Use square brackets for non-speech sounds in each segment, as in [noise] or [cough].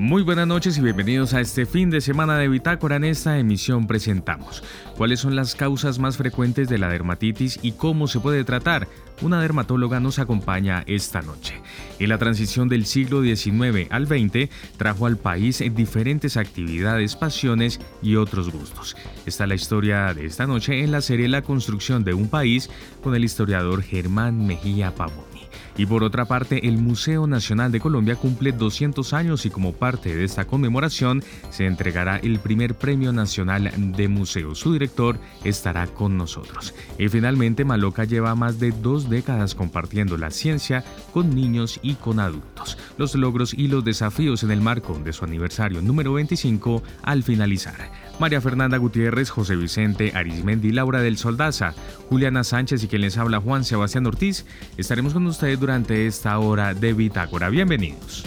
Muy buenas noches y bienvenidos a este fin de semana de Bitácora. En esta emisión presentamos cuáles son las causas más frecuentes de la dermatitis y cómo se puede tratar. Una dermatóloga nos acompaña esta noche. En la transición del siglo XIX al XX trajo al país diferentes actividades, pasiones y otros gustos. Está la historia de esta noche en la serie La construcción de un país con el historiador Germán Mejía Pavón. Y por otra parte, el Museo Nacional de Colombia cumple 200 años y como parte de esta conmemoración se entregará el primer Premio Nacional de Museos. Su director estará con nosotros. Y finalmente, Maloca lleva más de dos décadas compartiendo la ciencia con niños y con adultos. Los logros y los desafíos en el marco de su aniversario número 25 al finalizar. María Fernanda Gutiérrez, José Vicente Arismendi, Laura del Soldaza, Juliana Sánchez y quien les habla Juan Sebastián Ortiz, estaremos con ustedes durante esta hora de Bitácora. Bienvenidos.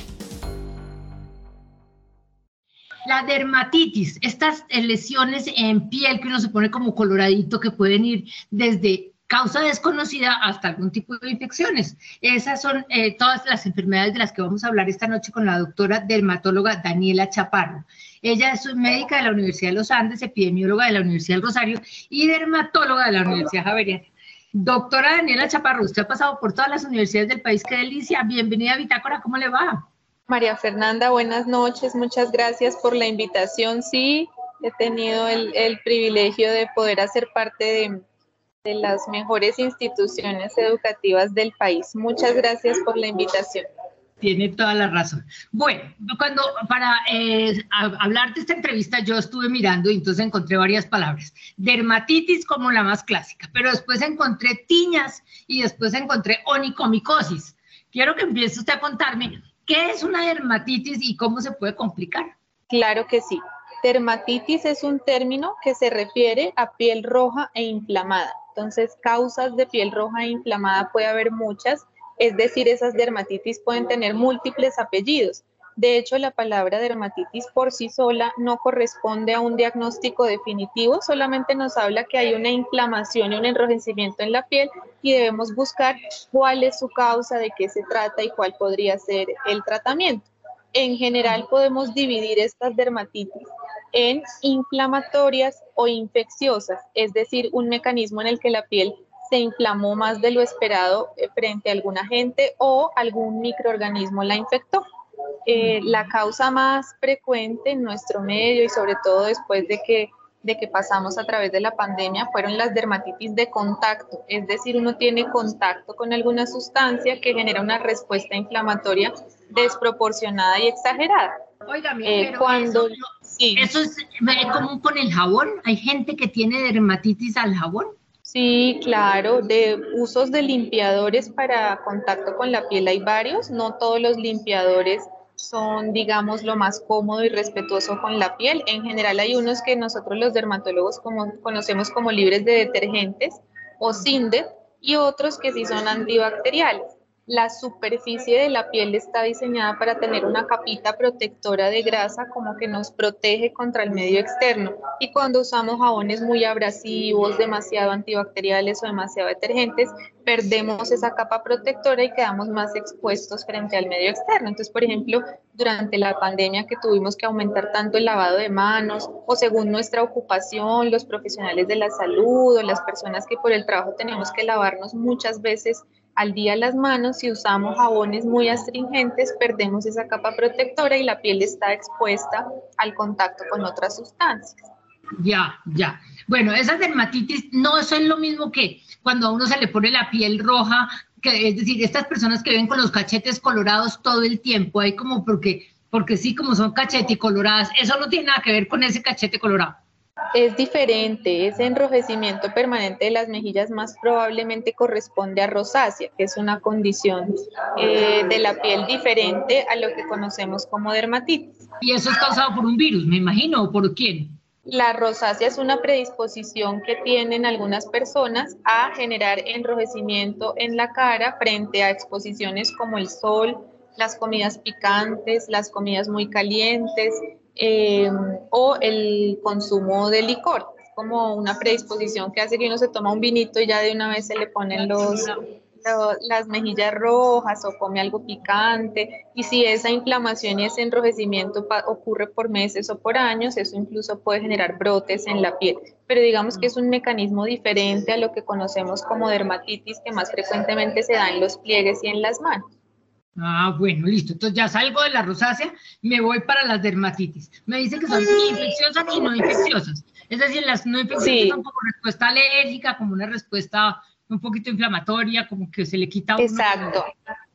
La dermatitis, estas lesiones en piel que uno se pone como coloradito que pueden ir desde causa desconocida hasta algún tipo de infecciones. Esas son eh, todas las enfermedades de las que vamos a hablar esta noche con la doctora dermatóloga Daniela Chaparro. Ella es médica de la Universidad de los Andes, epidemióloga de la Universidad del Rosario y dermatóloga de la Universidad Javeriana. Doctora Daniela Chaparro, usted ha pasado por todas las universidades del país, qué delicia. Bienvenida a Bitácora, ¿cómo le va? María Fernanda, buenas noches, muchas gracias por la invitación. Sí, he tenido el, privilegio de poder hacer parte de las mejores instituciones educativas del país. Muchas gracias por la invitación tiene toda la razón. Bueno, cuando para eh, hablar de esta entrevista yo estuve mirando y entonces encontré varias palabras. Dermatitis como la más clásica, pero después encontré tiñas y después encontré onicomicosis. Quiero que empiece usted a contarme qué es una dermatitis y cómo se puede complicar. Claro que sí. Dermatitis es un término que se refiere a piel roja e inflamada. Entonces, causas de piel roja e inflamada puede haber muchas es decir, esas dermatitis pueden tener múltiples apellidos. De hecho, la palabra dermatitis por sí sola no corresponde a un diagnóstico definitivo, solamente nos habla que hay una inflamación y un enrojecimiento en la piel y debemos buscar cuál es su causa, de qué se trata y cuál podría ser el tratamiento. En general podemos dividir estas dermatitis en inflamatorias o infecciosas, es decir, un mecanismo en el que la piel se inflamó más de lo esperado eh, frente a algún agente o algún microorganismo la infectó. Eh, la causa más frecuente en nuestro medio y sobre todo después de que, de que pasamos a través de la pandemia fueron las dermatitis de contacto, es decir, uno tiene contacto con alguna sustancia que genera una respuesta inflamatoria desproporcionada y exagerada. Oiga, eh, cuando eso, eso es común con el jabón. Hay gente que tiene dermatitis al jabón. Sí, claro, de usos de limpiadores para contacto con la piel hay varios, no todos los limpiadores son, digamos, lo más cómodo y respetuoso con la piel. En general hay unos que nosotros los dermatólogos conocemos como libres de detergentes o SINDET y otros que sí son antibacteriales. La superficie de la piel está diseñada para tener una capita protectora de grasa como que nos protege contra el medio externo. Y cuando usamos jabones muy abrasivos, demasiado antibacteriales o demasiado detergentes, perdemos esa capa protectora y quedamos más expuestos frente al medio externo. Entonces, por ejemplo, durante la pandemia que tuvimos que aumentar tanto el lavado de manos o según nuestra ocupación, los profesionales de la salud o las personas que por el trabajo tenemos que lavarnos muchas veces al día las manos, si usamos jabones muy astringentes, perdemos esa capa protectora y la piel está expuesta al contacto con otras sustancias. Ya, ya. Bueno, esas dermatitis no son lo mismo que cuando a uno se le pone la piel roja, que, es decir, estas personas que ven con los cachetes colorados todo el tiempo, hay como porque, porque sí, como son cachete coloradas, eso no tiene nada que ver con ese cachete colorado es diferente, ese enrojecimiento permanente de las mejillas más probablemente corresponde a rosácea, que es una condición eh, de la piel diferente a lo que conocemos como dermatitis. ¿Y eso es causado por un virus, me imagino, o por quién? La rosácea es una predisposición que tienen algunas personas a generar enrojecimiento en la cara frente a exposiciones como el sol, las comidas picantes, las comidas muy calientes, em, o el consumo de licor. Como una predisposición que hace que uno se toma un vinito y ya de una vez se le ponen los, las mejillas rojas o come algo picante y si esa inflamación y ese enrojecimiento ocurre por meses o por años, eso incluso puede generar brotes en la piel. Pero digamos que es un mecanismo diferente a lo que conocemos como dermatitis que más frecuentemente se da en los pliegues y en las manos. Ah, bueno, listo. Entonces ya salgo de la rosácea, me voy para las dermatitis. Me dice que son infecciosas y no infecciosas. Es decir, las no infecciosas son como respuesta alérgica, como una respuesta un poquito inflamatoria, como que se le quita uno. Exacto.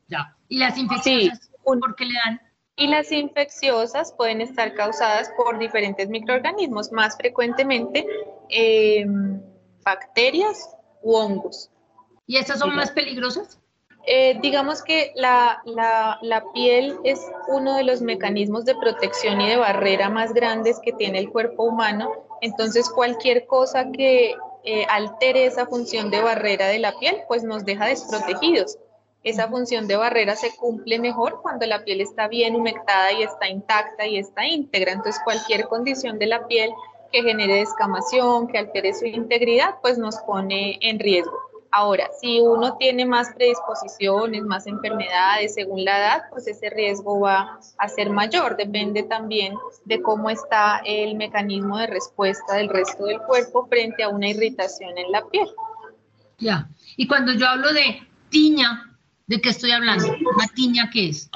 Ya. ¿Y las infecciosas por qué le dan? Y las infecciosas pueden estar causadas por diferentes microorganismos, más frecuentemente em, bacterias u hongos. ¿Y estas son más peligrosas? Eh, digamos que la, la, piel es uno de los mecanismos de protección y de barrera más grandes que tiene el cuerpo humano. Entonces, cualquier cosa que eh, altere esa función de barrera de la piel, pues nos deja desprotegidos. Esa función de barrera se cumple mejor cuando la piel está bien humectada y está intacta y está íntegra. Entonces, cualquier condición de la piel que genere descamación, que altere su integridad, pues nos pone en riesgo. Ahora, si uno tiene más predisposiciones, más enfermedades según la edad, pues ese riesgo va a ser mayor. Depende también de cómo está el mecanismo de respuesta del resto del cuerpo frente a una irritación en la piel. Ya. Y cuando yo hablo de tiña, ¿de qué estoy hablando? ¿La tiña qué es?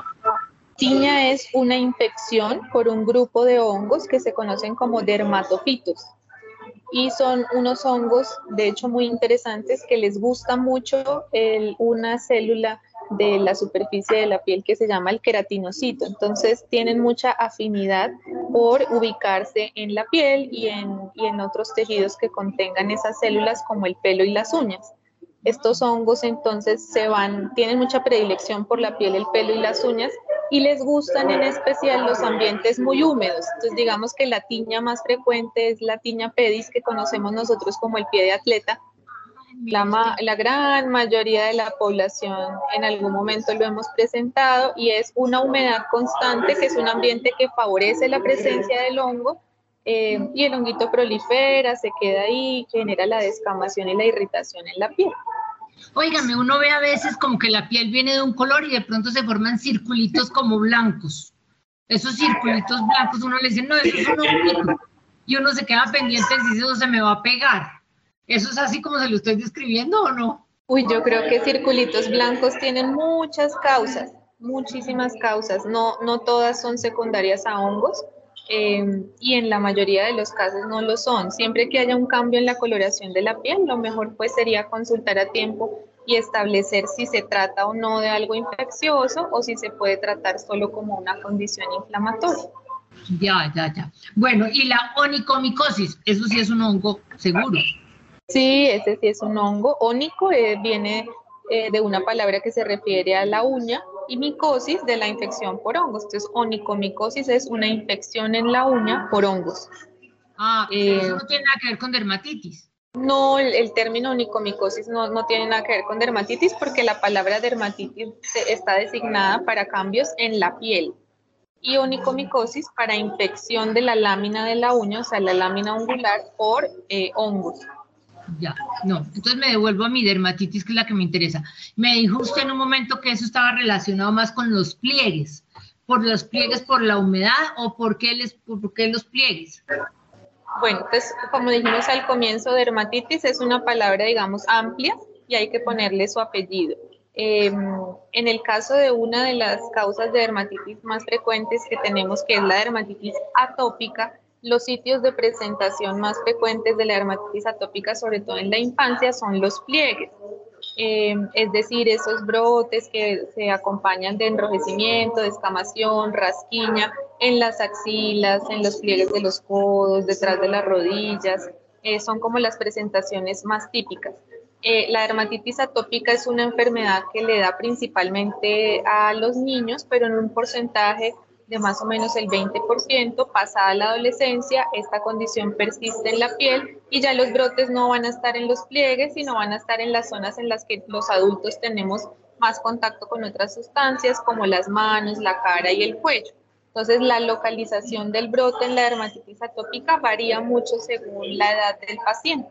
Tiña es una infección por un grupo de hongos que se conocen como dermatofitos y son unos hongos, de hecho, muy interesantes que les gusta mucho una célula de la superficie de la piel que se llama el queratinocito. Entonces tienen mucha afinidad por ubicarse en la piel y en, y en otros tejidos que contengan esas células como el pelo y las uñas. Estos hongos entonces se van, tienen mucha predilección por la piel, el pelo y las uñas y les gustan en especial los ambientes muy húmedos. Entonces digamos que la tiña más frecuente es la tiña pedis que conocemos nosotros como el pie de atleta. La, la gran mayoría de la población en algún momento lo hemos presentado y es una humedad constante que es un ambiente que favorece la presencia del hongo eh, y el honguito prolifera, se queda ahí, genera la descamación y la irritación en la piel. Óigame, uno ve a veces como que la piel viene de un color y de pronto se forman circulitos como blancos. Esos circulitos blancos, uno le dice, no, eso es un honguito. Y uno se queda pendiente y dice, eso se me va a pegar. ¿Eso es así como se lo estoy describiendo o no? Uy, yo creo que circulitos blancos tienen muchas causas, muchísimas causas. No, no todas son secundarias a hongos. Em, y en la mayoría de los casos no lo son. Siempre que haya un cambio en la coloración de la piel, lo mejor pues sería consultar a tiempo y establecer si se trata o no de algo infeccioso o si se puede tratar solo como una condición inflamatoria. Ya, ya, ya. Bueno, y la onicomicosis, eso sí es un hongo seguro. Sí, ese sí es un hongo. Ónico eh, viene eh, de una palabra que se refiere a la uña y micosis de la infección por hongos. Entonces, onicomicosis es una infección en la uña por hongos. Ah, eh, eso no tiene nada que ver con dermatitis. No, el, término onicomicosis no, no, tiene nada que ver con dermatitis porque la palabra dermatitis está designada para cambios en la piel y onicomicosis para infección de la lámina de la uña, o sea, la lámina ungular por eh, hongos. Ya, no. Entonces me devuelvo a mi dermatitis, que es la que me interesa. Me dijo usted en un momento que eso estaba relacionado más con los pliegues. ¿Por los pliegues por la humedad o por qué, les, por qué los pliegues? Bueno, pues como dijimos al comienzo, dermatitis es una palabra, digamos, amplia y hay que ponerle su apellido. Em, en el caso de una de las causas de dermatitis más frecuentes que tenemos, que es la dermatitis atópica, los sitios de presentación más frecuentes de la dermatitis atópica, sobre todo en la infancia, son los pliegues. Eh, es decir, esos brotes que se acompañan de enrojecimiento, descamación, rasquiña en las axilas, en los pliegues de los codos, detrás de las rodillas, eh, son como las presentaciones más típicas. Eh, la dermatitis atópica es una enfermedad que le da principalmente a los niños, pero en un porcentaje de más o menos el 20%, pasada la adolescencia, esta condición persiste en la piel y ya los brotes no van a estar en los pliegues, sino van a estar en las zonas en las que los adultos tenemos más contacto con otras sustancias, como las manos, la cara y el cuello. Entonces, la localización del brote en la dermatitis atópica varía mucho según la edad del paciente.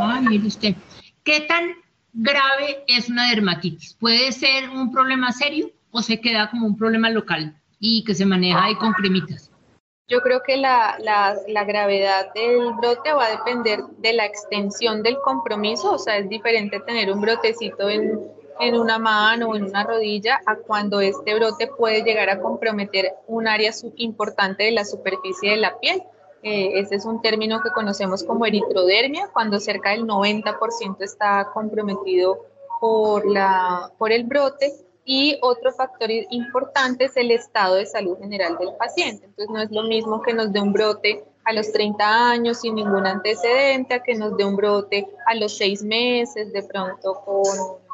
Ay, mire usted, ¿qué tan grave es una dermatitis? ¿Puede ser un problema serio o se queda como un problema local y que se maneja ahí con cremitas? Yo creo que la, la, gravedad del brote va a depender de la extensión del compromiso, o sea, es diferente tener un brotecito en, en una mano o en una rodilla a cuando este brote puede llegar a comprometer un área importante de la superficie de la piel. Eh, es un término que conocemos como eritrodermia, cuando cerca del 90% está comprometido por, la, por el brote. Y otro factor importante es el estado de salud general del paciente. Entonces no es lo mismo que nos dé un brote a los 30 años sin ningún antecedente, a que nos dé un brote a los 6 meses, de pronto con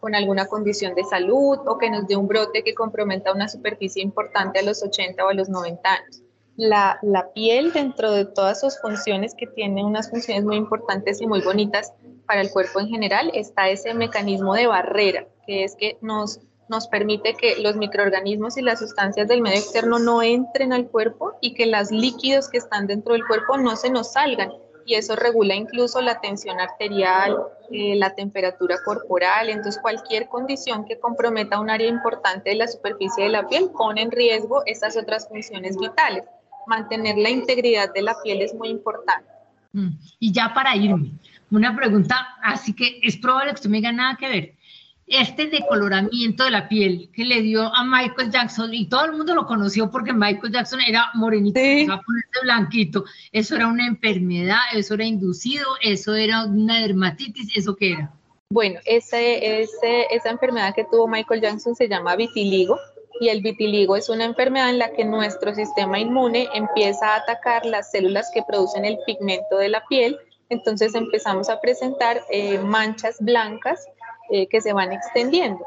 con alguna condición de salud o que nos dé un brote que comprometa una superficie importante a los 80 o a los 90 años. La, la, piel, dentro de todas sus funciones, que tiene unas funciones muy importantes y muy bonitas para el cuerpo en general, está ese mecanismo de barrera, que es que nos, nos permite que los microorganismos y las sustancias del medio externo no entren al cuerpo y que los líquidos que están dentro del cuerpo no se nos salgan y eso regula incluso la tensión arterial, eh, la temperatura corporal. Entonces, cualquier condición que comprometa un área importante de la superficie de la piel pone en riesgo estas otras funciones vitales. Mantener la integridad de la piel es muy importante. Mm, y ya para irme, una pregunta, así que es probable que usted me diga nada que ver este decoloramiento de la piel que le dio a Michael Jackson, y todo el mundo lo conoció porque Michael Jackson era morenito, sí. a ponerse blanquito, eso era una enfermedad, eso era inducido, eso era una dermatitis, ¿eso qué era? Bueno, ese, ese, esa enfermedad que tuvo Michael Jackson se llama vitiligo, y el vitiligo es una enfermedad en la que nuestro sistema inmune empieza a atacar las células que producen el pigmento de la piel, entonces empezamos a presentar eh, manchas blancas eh, que se van extendiendo.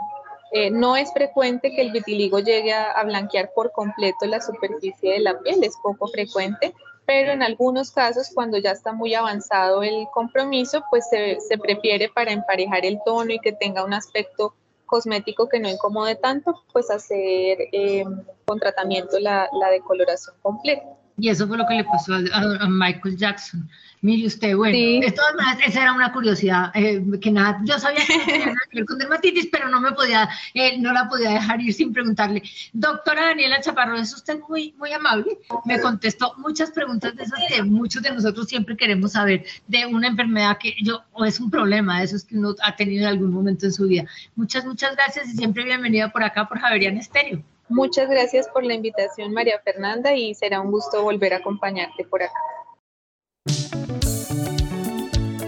Eh, no es frecuente que el vitiligo llegue a, blanquear por completo la superficie de la piel, es poco frecuente, pero en algunos casos, cuando ya está muy avanzado el compromiso, pues se, se prefiere para emparejar el tono y que tenga un aspecto cosmético que no incomode tanto, pues hacer eh, con tratamiento la, la decoloración completa. Y eso fue lo que le pasó a, Michael Jackson. Mire usted, bueno, de todas maneras, esa era una curiosidad, eh, que nada, yo sabía que tenía nada que ver con dermatitis, pero no me podía, eh, no la podía dejar ir sin preguntarle. Doctora Daniela Chaparro, es usted muy, muy amable, me contestó muchas preguntas de esas que muchos de nosotros siempre queremos saber, de una enfermedad que yo, o es un problema de esos que uno ha tenido en algún momento en su vida. Muchas, muchas gracias y siempre bienvenida por acá, por Javerian Estéreo. Muchas gracias por la invitación, María Fernanda, y será un gusto volver a acompañarte por acá.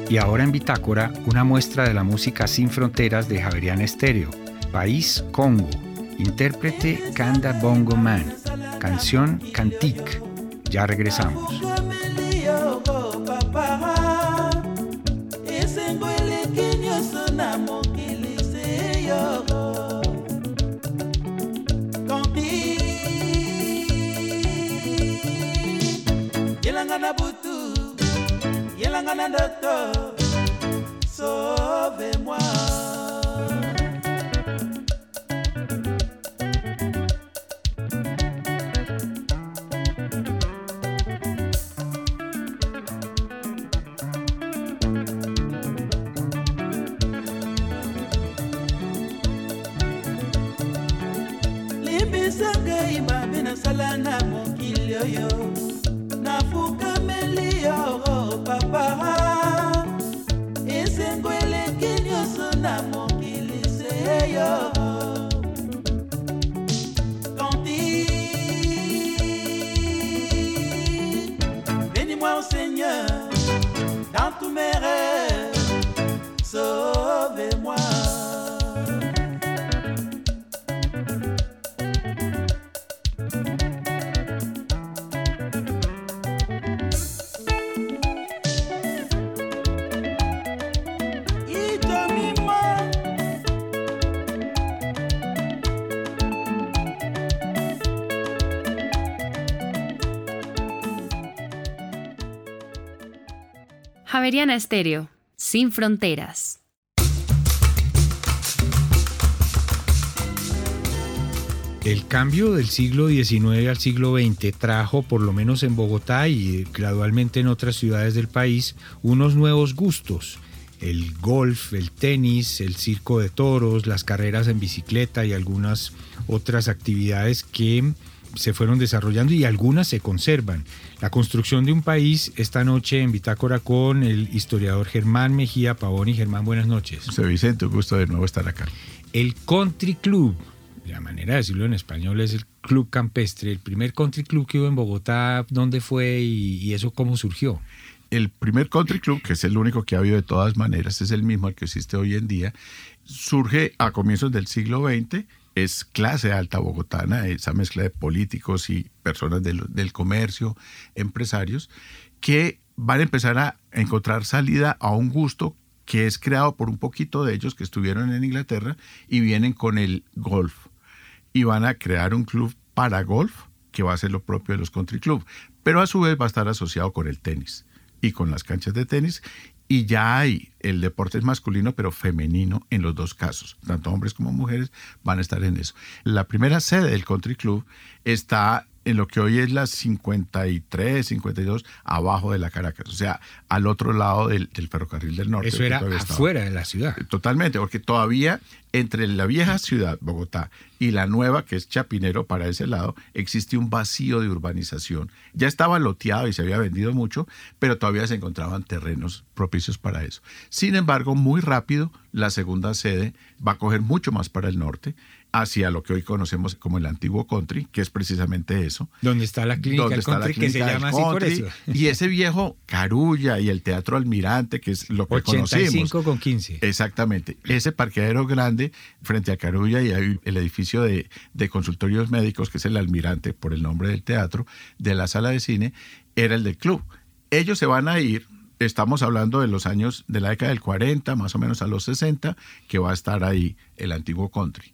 Y ahora en Bitácora, una muestra de la música sin fronteras de Javerian Estéreo, País Congo, intérprete Kanda Bongo Man, canción Cantic. Ya regresamos. nanga na ndoto. Sauve moi Javeriana Estéreo, sin fronteras. El cambio del siglo XIX al siglo XX trajo, por lo menos en Bogotá y gradualmente en otras ciudades del país, unos nuevos gustos. El golf, el tenis, el circo de toros, las carreras en bicicleta y algunas otras actividades que se fueron desarrollando y algunas se conservan. La construcción de un país esta noche en Bitácora con el historiador Germán Mejía Pavoni. Germán, buenas noches. José Vicente, un gusto de nuevo estar acá. El Country Club la manera de decirlo en español es el Club Campestre. El primer country club que hubo en Bogotá, ¿dónde fue y, eso cómo surgió? El primer country club, que es el único que ha habido de todas maneras, es el mismo al que existe hoy en día, surge a comienzos del siglo XX, es clase alta bogotana, esa mezcla de políticos y personas del, del comercio, empresarios, que van a empezar a encontrar salida a un gusto que es creado por un poquito de ellos que estuvieron en Inglaterra y vienen con el golf. Y van a crear un club para golf que va a ser lo propio de los country club, pero a su vez va a estar asociado con el tenis y con las canchas de tenis y ya hay el deporte es masculino pero femenino en los dos casos, tanto hombres como mujeres van a estar en eso. La primera sede del country club está en lo que hoy es la 53, 52, abajo de la Caracas, o sea, al otro lado del, ferrocarril del norte. Eso era afuera de la ciudad. Totalmente, porque todavía entre la vieja ciudad, Bogotá, y la nueva, que es Chapinero, para ese lado, existe un vacío de urbanización. Ya estaba loteado y se había vendido mucho, pero todavía se encontraban terrenos propicios para eso. Sin embargo, muy rápido, la segunda sede va a coger mucho más para el norte hacia lo que hoy conocemos como el antiguo country, que es precisamente eso. Donde está la clínica del country, que se llama así por eso. Y [laughs] ese viejo Carulla y el Teatro Almirante, que es lo que 85 con 15. Exactamente. Ese parqueadero grande frente a Carulla y hay el edificio de, de consultorios médicos, que es el Almirante, por el nombre del teatro, de la sala de cine, era el del club. Ellos se van a ir estamos hablando de los años de la década del 40, más o menos a los 60, que va a estar ahí el antiguo country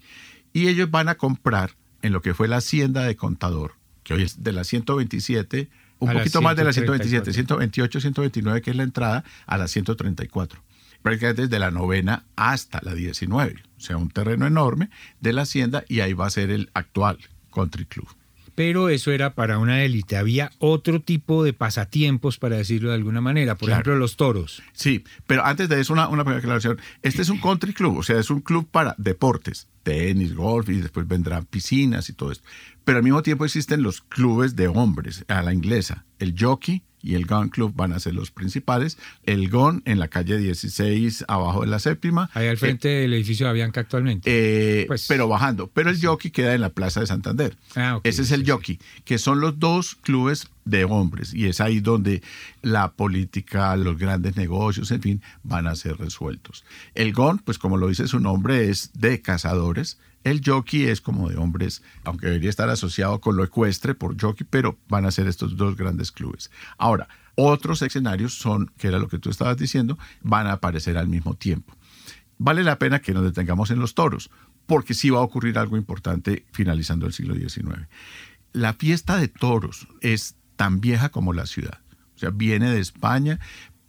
y ellos van a comprar en lo que fue la hacienda de contador, que hoy es de la 127, un poquito más de la 127, 128, 129, que es la entrada, a la 134. Prácticamente desde la novena hasta la 19. O sea, un terreno enorme de la hacienda y ahí va a ser el actual Country Club pero eso era para una élite. Había otro tipo de pasatiempos, para decirlo de alguna manera, por ejemplo, los toros. Sí, pero antes de eso, una, una primera aclaración. Este es un country club, o sea, es un club para deportes, tenis, golf, y después vendrán piscinas y todo esto. Pero al mismo tiempo existen los clubes de hombres, a la inglesa, el jockey, y el Gun Club van a ser los principales. El Gun en la calle 16, abajo de la séptima. Ahí al frente del edificio de Avianca actualmente. Eh, pues, pero bajando. Pero el Jockey queda en la Plaza de Santander. Ah, Ese es el Jockey, que son los dos clubes de hombres. Y es ahí donde la política, los grandes negocios, en fin, van a ser resueltos. El Gun, pues como lo dice su nombre, es de cazadores el jockey es como de hombres, aunque debería estar asociado con lo ecuestre por jockey, pero van a ser estos dos grandes clubes. Ahora, otros escenarios son, que era lo que tú estabas diciendo, van a aparecer al mismo tiempo. Vale la pena que nos detengamos en los toros, porque sí va a ocurrir algo importante finalizando el siglo XIX. La fiesta de toros es tan vieja como la ciudad. O sea, viene de España,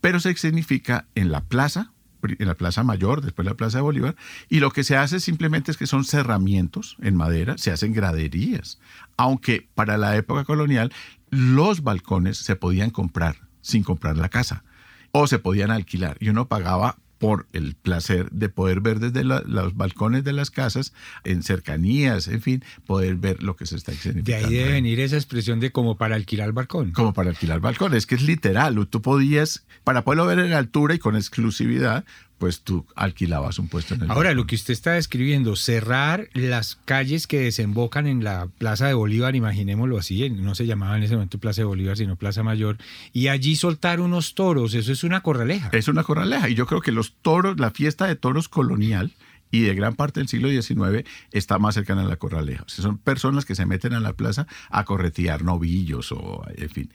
pero se significa en la plaza, en la Plaza Mayor, después la Plaza de Bolívar, y lo que se hace simplemente es que son cerramientos en madera, se hacen graderías, aunque para la época colonial los balcones se podían comprar sin comprar la casa o se podían alquilar y uno pagaba por el placer de poder ver desde los balcones de las casas, en cercanías, en fin, poder ver lo que se está significando. De ahí debe venir esa expresión de como para alquilar el balcón. Como para alquilar el balcón, es que es literal, tú podías, para poderlo ver en altura y con exclusividad, pues tú alquilabas un puesto en el Ahora, lo que usted está describiendo, cerrar las calles que desembocan en la Plaza de Bolívar, imaginémoslo así, no se llamaba en ese momento Plaza de Bolívar, sino Plaza Mayor, y allí soltar unos toros, eso es una corraleja. Es una corraleja, y yo creo que los toros, la fiesta de toros colonial, y de gran parte del siglo XIX está más cercana a la corraleja. O sea, son personas que se meten a la plaza a corretear novillos o en fin.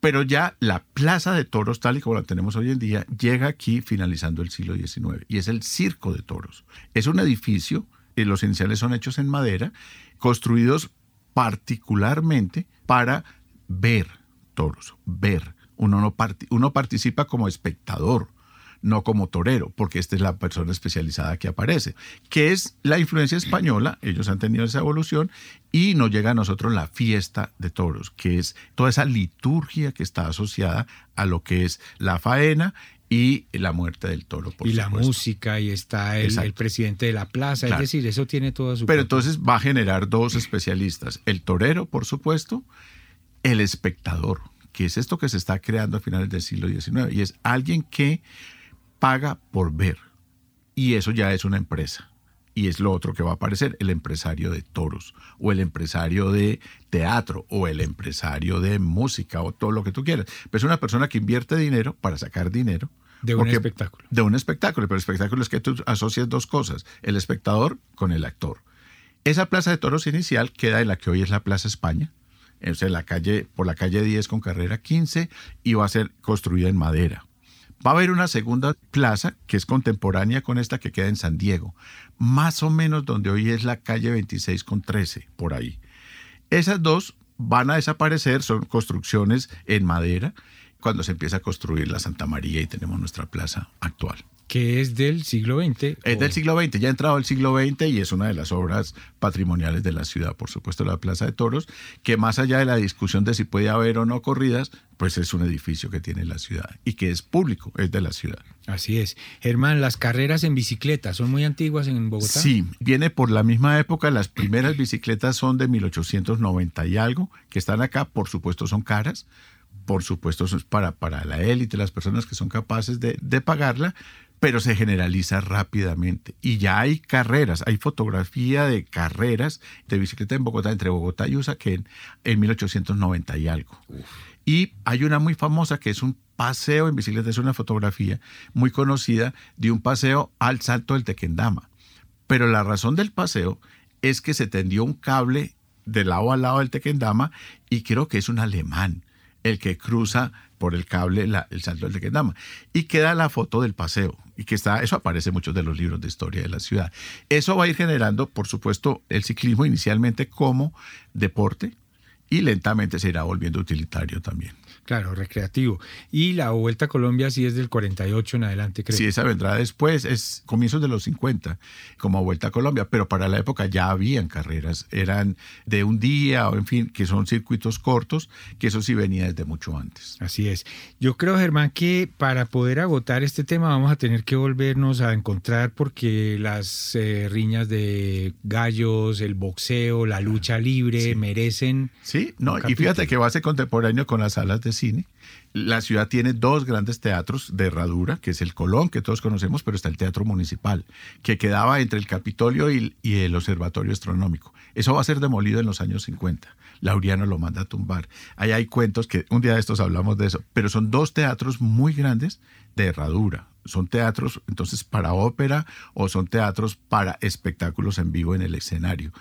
Pero ya la plaza de toros, tal y como la tenemos hoy en día, llega aquí finalizando el siglo XIX y es el circo de toros. Es un edificio, y los iniciales son hechos en madera, construidos particularmente para ver toros, ver. Uno, no uno participa como espectador no como torero, porque esta es la persona especializada que aparece, que es la influencia española, ellos han tenido esa evolución, y nos llega a nosotros la fiesta de toros, que es toda esa liturgia que está asociada a lo que es la faena y la muerte del toro. Por y la música, y está el, presidente de la plaza, es decir, eso tiene toda su... Pero entonces va a generar dos especialistas, el torero, por supuesto, el espectador, que es esto que se está creando a finales del siglo XIX, y es alguien que paga por ver, y eso ya es una empresa. Y es lo otro que va a aparecer, el empresario de toros, o el empresario de teatro, o el empresario de música, o todo lo que tú quieras. Pero es una persona que invierte dinero para sacar dinero. De un espectáculo. De un espectáculo, pero el espectáculo es que tú asocias dos cosas, el espectador con el actor. Esa plaza de toros inicial queda en la que hoy es la Plaza España, en la calle, por la calle 10 con carrera 15, y va a ser construida en madera. Va a haber una segunda plaza que es contemporánea con esta que queda en San Diego, más o menos donde hoy es la calle 26 con 13, por ahí. Esas dos van a desaparecer, son construcciones en madera, cuando se empieza a construir la Santa María y tenemos nuestra plaza actual que es del siglo XX. Es del siglo XX, ya ha entrado el siglo XX y es una de las obras patrimoniales de la ciudad, por supuesto, la Plaza de Toros, que más allá de la discusión de si puede haber o no corridas, pues es un edificio que tiene la ciudad y que es público, es de la ciudad. Así es. Germán, las carreras en bicicleta son muy antiguas en Bogotá. Sí, viene por la misma época. Las primeras bicicletas son de 1890 y algo, que están acá, por supuesto, son caras por supuesto, es para, para la élite, las personas que son capaces de, de, pagarla, pero se generaliza rápidamente. Y ya hay carreras, hay fotografía de carreras de bicicleta en Bogotá, entre Bogotá y Usaquén, en 1890 y algo. Y hay una muy famosa que es un paseo en bicicleta, es una fotografía muy conocida de un paseo al salto del Tequendama. Pero la razón del paseo es que se tendió un cable de lado a lado del Tequendama y creo que es un alemán el que cruza por el cable el salto del Tequendama. Y queda la foto del paseo y que está, eso aparece en muchos de los libros de historia de la ciudad. Eso va a ir generando, por supuesto, el ciclismo inicialmente como deporte y lentamente se irá volviendo utilitario también. Claro, recreativo. Y la Vuelta a Colombia sí es del 48 en adelante, creo. Sí, esa vendrá después, es comienzos de los 50, como Vuelta a Colombia, pero para la época ya habían carreras, eran de un día o en fin, que son circuitos cortos, que eso sí venía desde mucho antes. Así es. Yo creo, Germán, que para poder agotar este tema vamos a tener que volvernos a encontrar porque las eh, riñas de gallos, el boxeo, la lucha libre merecen... Sí, no, y fíjate que va a ser contemporáneo con las salas de cine. La ciudad tiene dos grandes teatros de herradura, que es el Colón, que todos conocemos, pero está el Teatro Municipal, que quedaba entre el Capitolio y, el Observatorio Astronómico. Eso va a ser demolido en los años 50. Lauriano lo manda a tumbar. Ahí hay cuentos que un día de estos hablamos de eso, pero son dos teatros muy grandes de herradura. Son teatros entonces para ópera o son teatros para espectáculos en vivo en el escenario.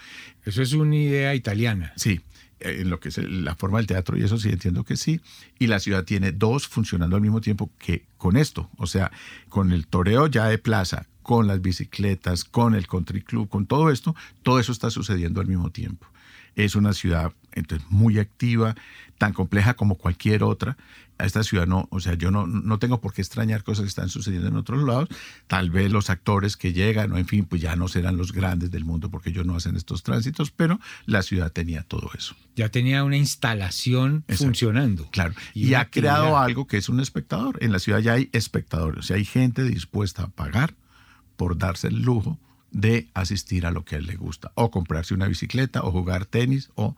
Eso es una idea italiana. Sí, en lo que es la forma del teatro y eso sí entiendo que sí. Y la ciudad tiene dos funcionando al mismo tiempo que con esto, o sea, con el toreo ya de plaza, con las bicicletas, con el country club, con todo esto, todo eso está sucediendo al mismo tiempo. Es una ciudad entonces muy activa, tan compleja como cualquier otra, a esta ciudad no, o sea, yo no, no tengo por qué extrañar cosas que están sucediendo en otros lados. Tal vez los actores que llegan, o en fin, pues ya no serán los grandes del mundo porque ellos no hacen estos tránsitos, pero la ciudad tenía todo eso. Ya tenía una instalación funcionando. Claro. Y, ha creado algo que es un espectador. En la ciudad ya hay espectadores, o sea, hay gente dispuesta a pagar por darse el lujo de asistir a lo que a él le gusta, o comprarse una bicicleta, o jugar tenis, o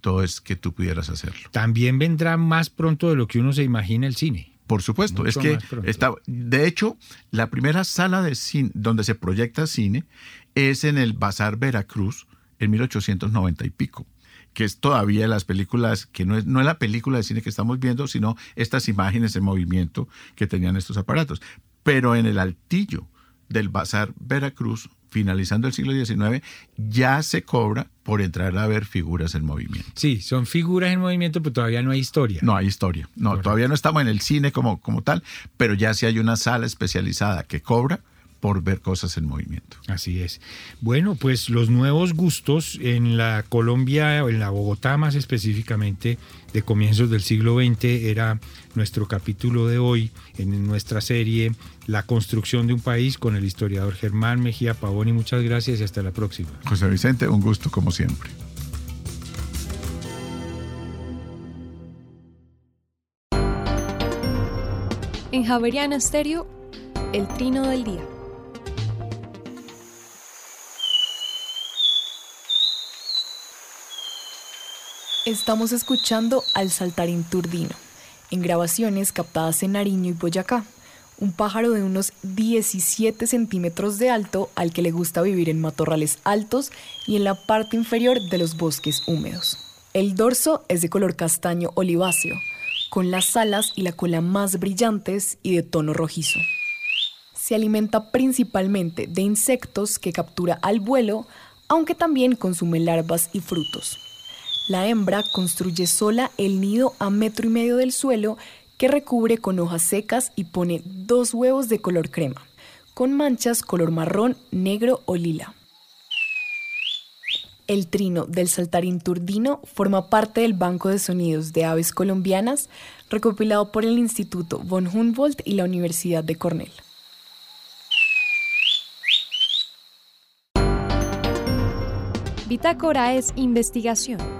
todo es que tú pudieras hacerlo. También vendrá más pronto de lo que uno se imagina el cine. Por supuesto, es que está, de hecho, la primera sala de cine donde se proyecta cine es en el Bazar Veracruz en 1890 y pico, que es todavía las películas, que no es, no es la película de cine que estamos viendo, sino estas imágenes en movimiento que tenían estos aparatos. Pero en el altillo del Bazar Veracruz finalizando el siglo XIX, ya se cobra por entrar a ver figuras en movimiento. Sí, son figuras en movimiento, pero todavía no hay historia. No hay historia. No, todavía no estamos en el cine como, como tal, pero ya sí hay una sala especializada que cobra por ver cosas en movimiento. Así es. Bueno, pues los nuevos gustos en la Colombia, en la Bogotá más específicamente, de comienzos del siglo XX, era nuestro capítulo de hoy en nuestra serie La construcción de un país con el historiador Germán Mejía Pavón y muchas gracias y hasta la próxima. José Vicente, un gusto como siempre. En Javeriana Estéreo, el trino del día. Estamos escuchando al saltarín turdino, en grabaciones captadas en Nariño y Boyacá, un pájaro de unos 17 centímetros de alto al que le gusta vivir en matorrales altos y en la parte inferior de los bosques húmedos. El dorso es de color castaño oliváceo, con las alas y la cola más brillantes y de tono rojizo. Se alimenta principalmente de insectos que captura al vuelo, aunque también consume larvas y frutos. La hembra construye sola el nido a metro y medio del suelo que recubre con hojas secas y pone dos huevos de color crema, con manchas color marrón, negro o lila. El trino del saltarín turdino forma parte del Banco de Sonidos de Aves Colombianas, recopilado por el Instituto von Humboldt y la Universidad de Cornell. Bitácora es investigación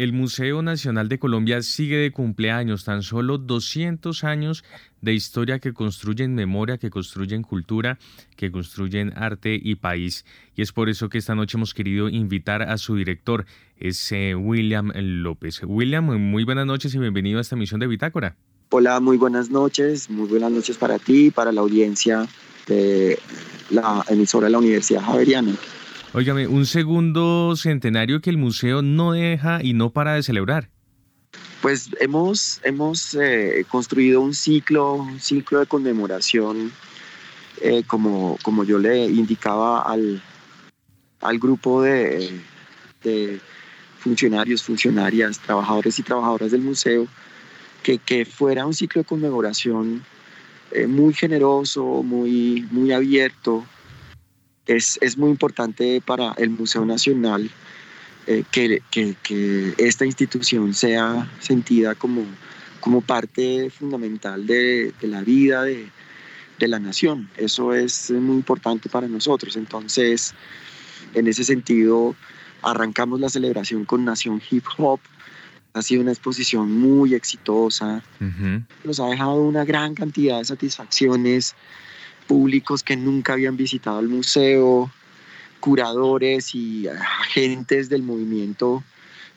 El Museo Nacional de Colombia sigue de cumpleaños, tan solo 200 años de historia que construyen memoria, que construyen cultura, que construyen arte y país. Y es por eso que esta noche hemos querido invitar a su director, es William López. William, muy buenas noches y bienvenido a esta emisión de Bitácora. Hola, muy buenas noches, muy buenas noches para ti y para la audiencia de la emisora de la Universidad Javeriana. Óigame, un segundo centenario que el museo no deja y no para de celebrar. Pues hemos, hemos eh, construido un ciclo, un ciclo de conmemoración, eh, como, como yo le indicaba al, al grupo de, funcionarios, funcionarias, trabajadores y trabajadoras del museo, que, que fuera un ciclo de conmemoración eh, muy generoso, muy, muy abierto, es, muy importante para el Museo Nacional eh, que, esta institución sea sentida como, como parte fundamental de, la vida de, la nación. Eso es muy importante para nosotros. Entonces, en ese sentido, arrancamos la celebración con Nación Hip Hop. Ha sido una exposición muy exitosa. Nos ha dejado una gran cantidad de satisfacciones públicos que nunca habían visitado el museo, curadores y agentes del movimiento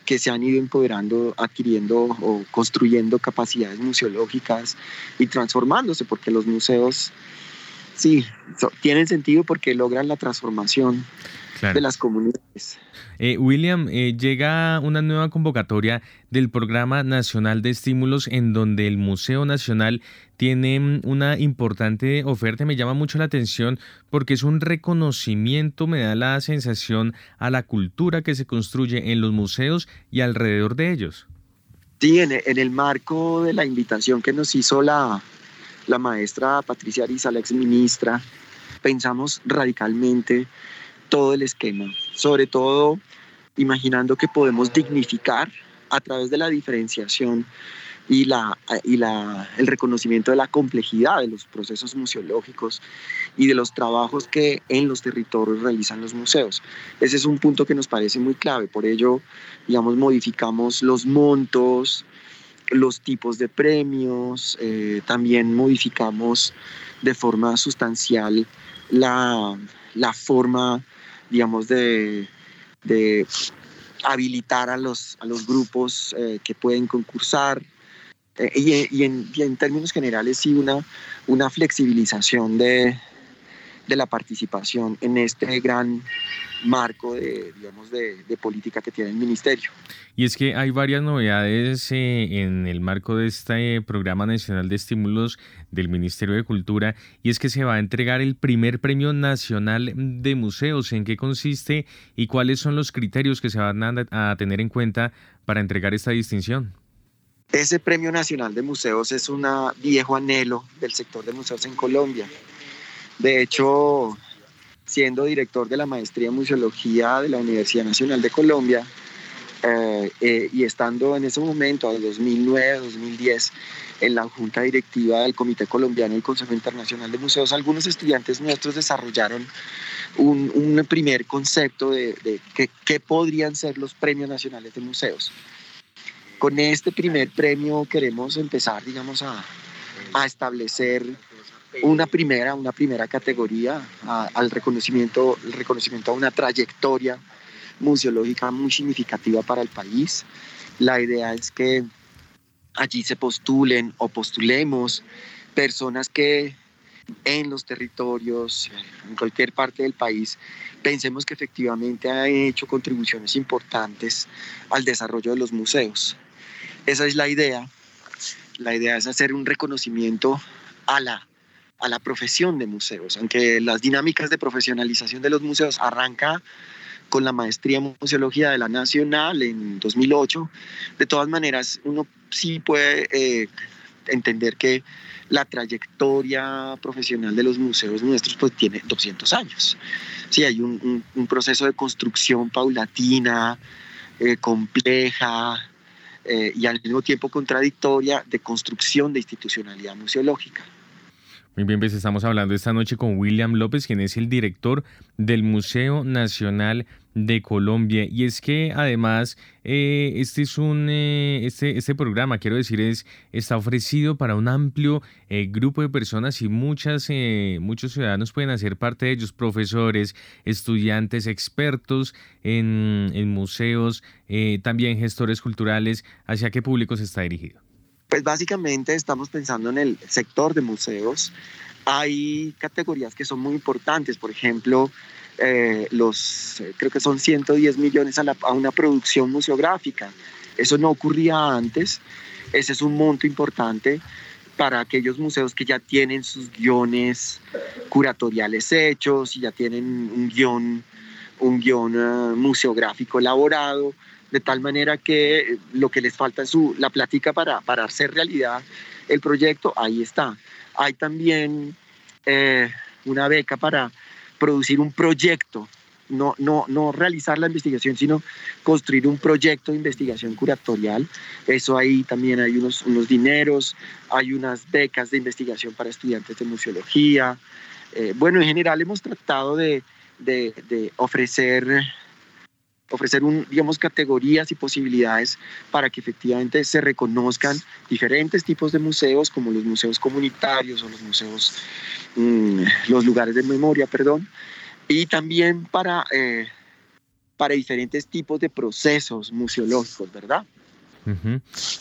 que se han ido empoderando, adquiriendo o construyendo capacidades museológicas y transformándose, porque los museos sí tienen sentido porque logran la transformación de las comunidades. Eh, William, eh, llega una nueva convocatoria del Programa Nacional de Estímulos en donde el Museo Nacional tiene mm, una importante oferta. Me llama mucho la atención porque es un reconocimiento, me da la sensación a la cultura que se construye en los museos y alrededor de ellos. Sí, en, el marco de la invitación que nos hizo la, la maestra Patricia Ariza, la ex ministra, pensamos radicalmente todo el esquema, sobre todo imaginando que podemos dignificar a través de la diferenciación y, la, y la, el reconocimiento de la complejidad de los procesos museológicos y de los trabajos que en los territorios realizan los museos. Ese es un punto que nos parece muy clave, por ello, digamos, modificamos los montos, los tipos de premios, eh, también modificamos de forma sustancial la, la forma digamos, de, habilitar a los, a los grupos eh, que pueden concursar. Eh, y, en, términos generales, sí, una, una flexibilización de, de la participación en este gran marco de, digamos, de, política que tiene el ministerio. Y es que hay varias novedades eh, en el marco de este Programa Nacional de Estímulos del Ministerio de Cultura, y es que se va a entregar el primer Premio Nacional de Museos. ¿En qué consiste y cuáles son los criterios que se van a tener en cuenta para entregar esta distinción? Ese Premio Nacional de Museos es un viejo anhelo del sector de museos en Colombia. De hecho, siendo director de la maestría en museología de la Universidad Nacional de Colombia, eh, eh, y estando en ese momento, a 2009, 2010, en la junta directiva del Comité Colombiano y Consejo Internacional de Museos, algunos estudiantes nuestros desarrollaron un, primer concepto de, qué podrían ser los premios nacionales de museos. Con este primer premio queremos empezar, digamos, a establecer una primera, una primera categoría al reconocimiento, el reconocimiento a una trayectoria museológica muy significativa para el país. La idea es que allí se postulen o postulemos personas que en los territorios, en cualquier parte del país, pensemos que efectivamente han hecho contribuciones importantes al desarrollo de los museos. Esa es la idea. La idea es hacer un reconocimiento a la a la profesión de museos, aunque las dinámicas de profesionalización de los museos arranca con la maestría en museología de la Nacional en 2008. De todas maneras, uno sí puede eh, entender que la trayectoria profesional de los museos nuestros pues tiene 200 años. Sí, hay un, proceso de construcción paulatina, eh, compleja eh, y al mismo tiempo contradictoria de construcción de institucionalidad museológica. Muy bien, pues estamos hablando esta noche con William López, quien es el director del Museo Nacional de Colombia. Y es que además eh, este es un eh, este, este programa, quiero decir, es está ofrecido para un amplio eh, grupo de personas y muchas muchos ciudadanos pueden hacer parte de ellos, profesores, estudiantes, expertos en, en museos, también gestores culturales. ¿Hacia qué público se está dirigido? Pues básicamente estamos pensando en el sector de museos. Hay categorías que son muy importantes, por ejemplo, eh, los, eh, creo que son 110 millones a, una producción museográfica. Eso no ocurría antes. Ese es un monto importante para aquellos museos que ya tienen sus guiones curatoriales hechos y ya tienen un guion, un guion uh, museográfico elaborado de tal manera que lo que les falta es su, la plática para, para hacer realidad el proyecto, ahí está. Hay también eh, una beca para producir un proyecto, no, no, no realizar la investigación, sino construir un proyecto de investigación curatorial. Eso ahí también hay unos, unos dineros, hay unas becas de investigación para estudiantes de museología. Eh, bueno, en general hemos tratado de, de ofrecer ofrecer un, digamos, categorías y posibilidades para que efectivamente se reconozcan diferentes tipos de museos, como los museos comunitarios o los museos, mm, los lugares de memoria, perdón, y también para, eh, para diferentes tipos de procesos museológicos, ¿verdad?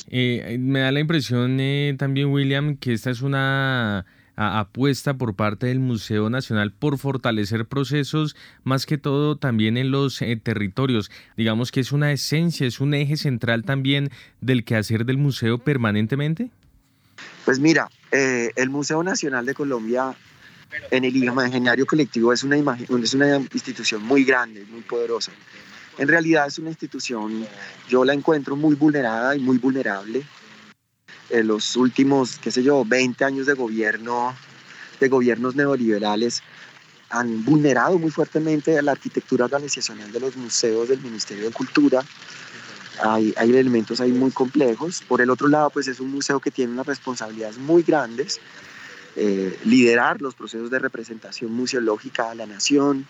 Eh, me da la impresión eh, también, William, que esta es una apuesta por parte del Museo Nacional por fortalecer procesos, más que todo también en los eh, territorios. Digamos que es una esencia, es un eje central también del quehacer del museo permanentemente. Pues mira, eh, el Museo Nacional de Colombia en el imaginario colectivo es una, es una institución muy grande, muy poderosa. En realidad es una institución, yo la encuentro muy vulnerada y muy vulnerable en los últimos, qué sé yo, 20 años de gobierno, de gobiernos neoliberales, han vulnerado muy fuertemente la arquitectura organizacional de los museos del Ministerio de Cultura. Hay, hay, elementos ahí muy complejos. Por el otro lado, pues es un museo que tiene unas responsabilidades muy grandes. Eh, liderar los procesos de representación museológica a la nación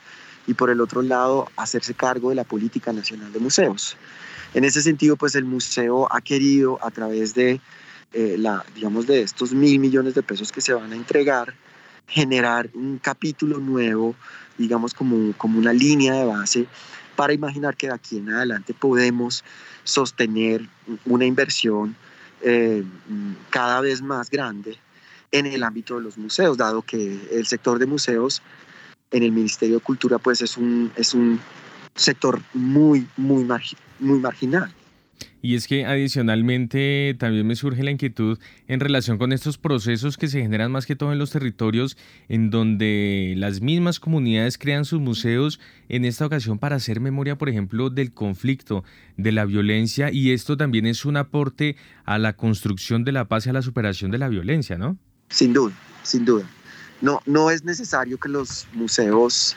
y por el otro lado, hacerse cargo de la política nacional de museos. En ese sentido, pues el museo ha querido, a través de eh, la, digamos, de estos mil millones de pesos que se van a entregar, generar un capítulo nuevo, digamos, como, como una línea de base para imaginar que de aquí en adelante podemos sostener una inversión eh, cada vez más grande en el ámbito de los museos, dado que el sector de museos en el Ministerio de Cultura pues es un, es un sector muy, muy, muy marginal. Y es que adicionalmente también me surge la inquietud en relación con estos procesos que se generan más que todo en los territorios en donde las mismas comunidades crean sus museos en esta ocasión para hacer memoria, por ejemplo, del conflicto, de la violencia y esto también es un aporte a la construcción de la paz y a la superación de la violencia, ¿no? Sin duda, sin duda. No, no es necesario que los museos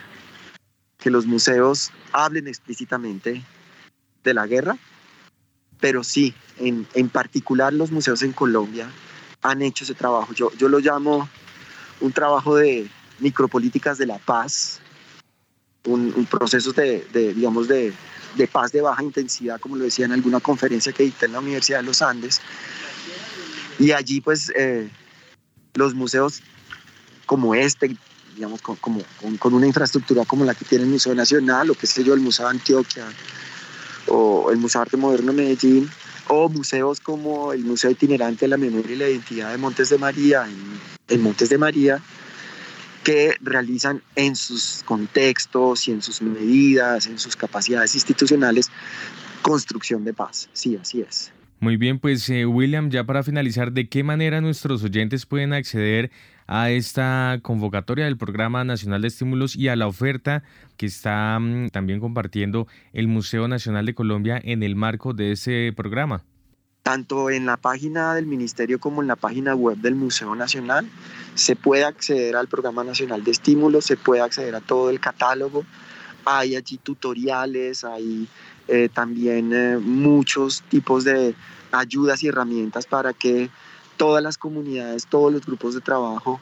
que los museos hablen explícitamente de la guerra, pero sí, en, en, particular los museos en Colombia han hecho ese trabajo. Yo, yo lo llamo un trabajo de micropolíticas de la paz, un, proceso de, de, digamos, de, de, paz de baja intensidad, como lo decía en alguna conferencia que dicté en la Universidad de los Andes. Y allí, pues, eh, los museos como este, digamos, con, como, con, una infraestructura como la que tiene el Museo Nacional, o qué sé yo, el Museo de Antioquia, o el Museo Arte Moderno de Medellín, o museos como el Museo Itinerante de la Memoria y la Identidad de Montes de María, en, Montes de María, que realizan en sus contextos y en sus medidas, en sus capacidades institucionales, construcción de paz. Sí, así es. Muy bien, pues eh, William, ya para finalizar, ¿de qué manera nuestros oyentes pueden acceder a esta convocatoria del Programa Nacional de Estímulos y a la oferta que está mm, también compartiendo el Museo Nacional de Colombia en el marco de ese programa. Tanto en la página del Ministerio como en la página web del Museo Nacional se puede acceder al Programa Nacional de Estímulos, se puede acceder a todo el catálogo. Hay allí tutoriales, hay eh, también eh, muchos tipos de ayudas y herramientas para que todas las comunidades, todos los grupos de trabajo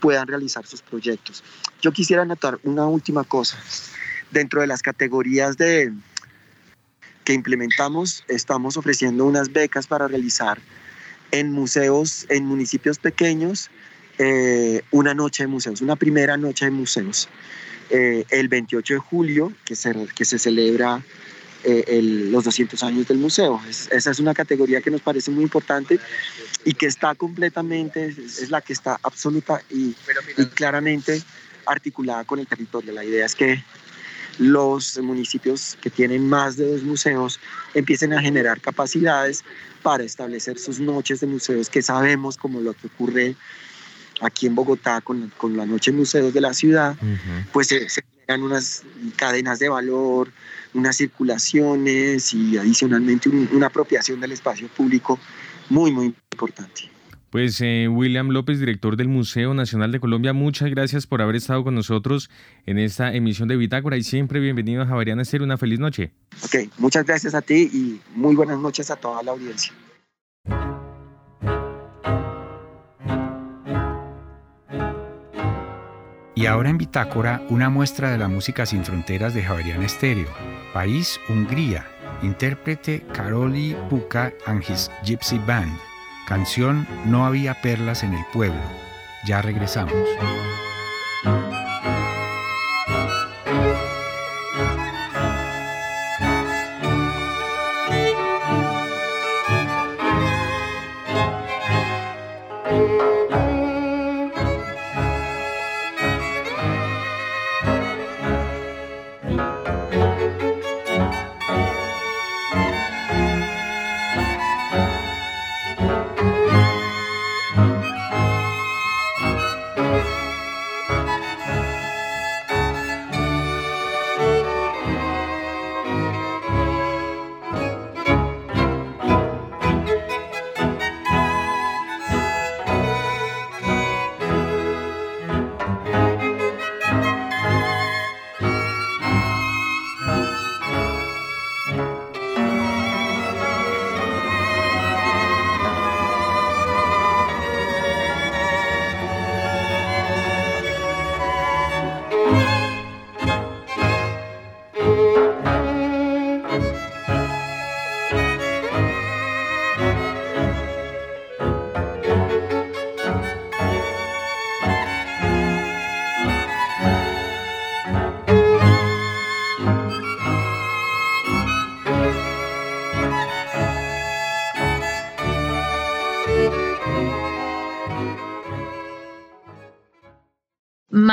puedan realizar sus proyectos. Yo quisiera anotar una última cosa. Dentro de las categorías de, que implementamos, estamos ofreciendo unas becas para realizar en museos, en municipios pequeños, eh, una noche de museos, una primera noche de museos. Eh, el 28 de julio, que se, que se celebra eh, los 200 años del museo. esa es una categoría que nos parece muy importante y que está completamente, es, la que está absoluta y, claramente articulada con el territorio. La idea es que los municipios que tienen más de dos museos empiecen a generar capacidades para establecer sus noches de museos que sabemos como lo que ocurre aquí en Bogotá con, con la noche de museos de la ciudad, pues se, se crean unas cadenas de valor, unas circulaciones y adicionalmente una apropiación del espacio público muy, muy importante. Pues eh, William López, director del Museo Nacional de Colombia, muchas gracias por haber estado con nosotros en esta emisión de Bitácora y siempre bienvenido a Javariana Estéreo. Una feliz noche. Ok, muchas gracias a ti y muy buenas noches a toda la audiencia. Y ahora en Bitácora, una muestra de la música sin fronteras de Javerian Estéreo. País, Hungría. Intérprete Karoli Puka and his Gypsy Band. Canción No había perlas en el pueblo. Ya regresamos.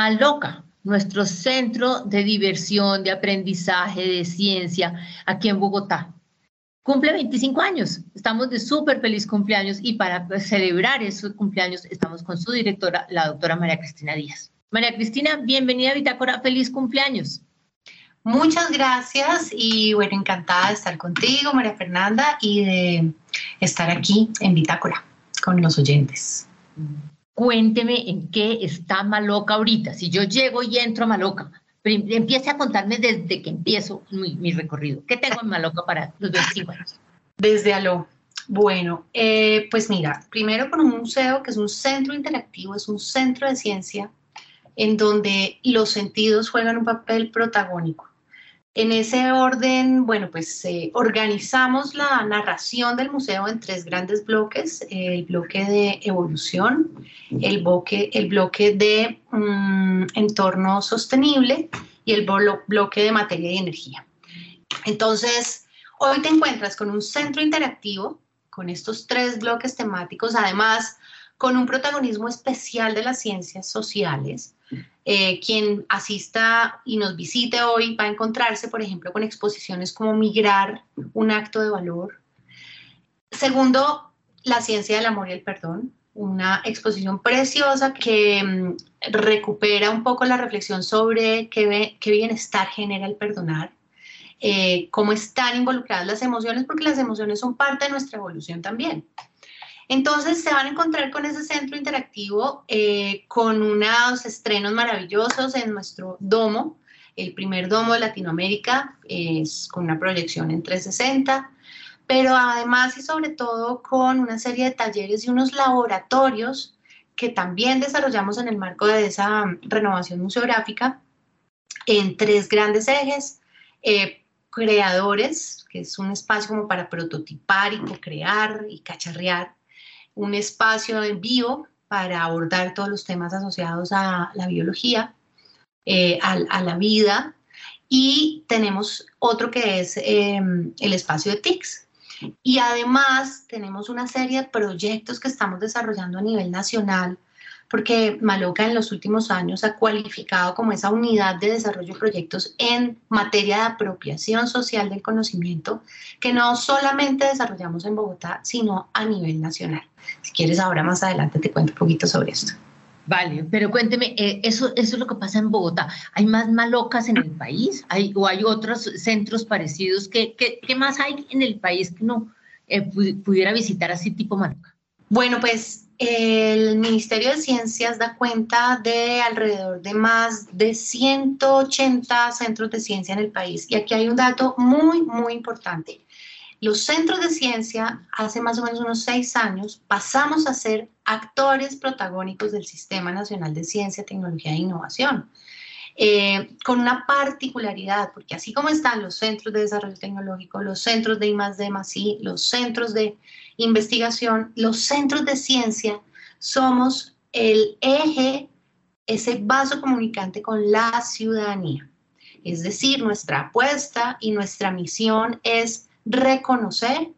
Loca. nuestro centro de diversión, de aprendizaje, de ciencia, aquí en Bogotá. Cumple 25 años, estamos de súper feliz cumpleaños y para celebrar esos cumpleaños estamos con su directora, la doctora María Cristina Díaz. María Cristina, bienvenida a Bitácora, feliz cumpleaños. Muchas gracias y bueno, encantada de estar contigo, María Fernanda, y de estar aquí en Bitácora con los oyentes. Cuénteme en qué está Maloca ahorita. Si yo llego y entro a Maloca, empiece a contarme desde que empiezo mi, recorrido. ¿Qué tengo en Maloca para los 25 años? Desde Aló. Bueno, eh, pues mira, primero con un museo que es un centro interactivo, es un centro de ciencia en donde los sentidos juegan un papel protagónico. En ese orden, bueno, pues eh, organizamos la narración del museo en tres grandes bloques, el bloque de evolución, el bloque, el bloque de mm, entorno sostenible y el bloque de materia y energía. Entonces, hoy te encuentras con un centro interactivo, con estos tres bloques temáticos, además con un protagonismo especial de las ciencias sociales, eh, quien asista y nos visite hoy va a encontrarse, por ejemplo, con exposiciones como Migrar, un acto de valor. Segundo, la ciencia del amor y el perdón, una exposición preciosa que mm, recupera un poco la reflexión sobre qué, qué bienestar genera el perdonar, eh, cómo están involucradas las emociones, porque las emociones son parte de nuestra evolución también. Entonces se van a encontrar con ese centro interactivo eh, con unos estrenos maravillosos en nuestro domo, el primer domo de Latinoamérica, es con una proyección en 360, pero además y sobre todo con una serie de talleres y unos laboratorios que también desarrollamos en el marco de esa renovación museográfica en tres grandes ejes. Eh, creadores, que es un espacio como para prototipar y co-crear y cacharrear un espacio en vivo para abordar todos los temas asociados a la biología, eh, a, la vida, y tenemos otro que es em, el espacio de TICS. Y además tenemos una serie de proyectos que estamos desarrollando a nivel nacional porque Maloca en los últimos años ha cualificado como esa unidad de desarrollo de proyectos en materia de apropiación social del conocimiento que no solamente desarrollamos en Bogotá, sino a nivel nacional. Si quieres, ahora más adelante te cuento un poquito sobre esto. Vale, pero cuénteme, eh, eso, eso es lo que pasa en Bogotá. ¿Hay más malocas en el país? ¿Hay, ¿O hay otros centros parecidos? ¿Qué, qué, qué más hay en el país que no eh, pudiera visitar así tipo maloca? Bueno, pues el Ministerio de Ciencias da cuenta de alrededor de más de 180 centros de ciencia en el país. Y aquí hay un dato muy, muy importante. Los centros de ciencia, hace más o menos unos seis años, pasamos a ser actores protagónicos del Sistema Nacional de Ciencia, Tecnología e Innovación. Eh, con una particularidad, porque así como están los centros de desarrollo tecnológico, los centros de I+D+I, los centros de investigación, los centros de ciencia, somos el eje, ese vaso comunicante con la ciudadanía. Es decir, nuestra apuesta y nuestra misión es reconocer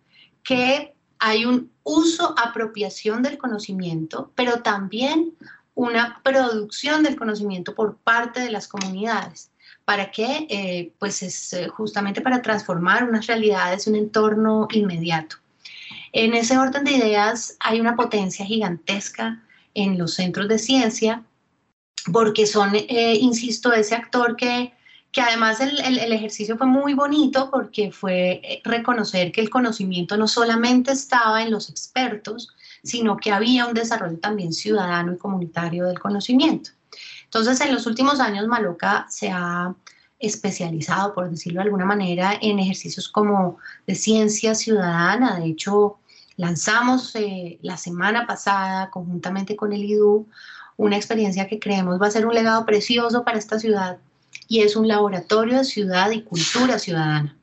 que hay un uso, apropiación del conocimiento, pero también una producción del conocimiento por parte de las comunidades. ¿Para qué? Eh, pues es eh, justamente para transformar unas realidades, un entorno inmediato. En ese orden de ideas hay una potencia gigantesca en los centros de ciencia, porque son, eh, insisto, ese actor que, que además el, el, ejercicio fue muy bonito porque fue eh, reconocer que el conocimiento no solamente estaba en los expertos, sino que había un desarrollo también ciudadano y comunitario del conocimiento. Entonces, en los últimos años, Maloca se ha especializado, por decirlo de alguna manera, en ejercicios como de ciencia ciudadana. De hecho, Lanzamos eh, la semana pasada, conjuntamente con el IDU, una experiencia que creemos va a ser un legado precioso para esta ciudad y es un laboratorio de ciudad y cultura ciudadana,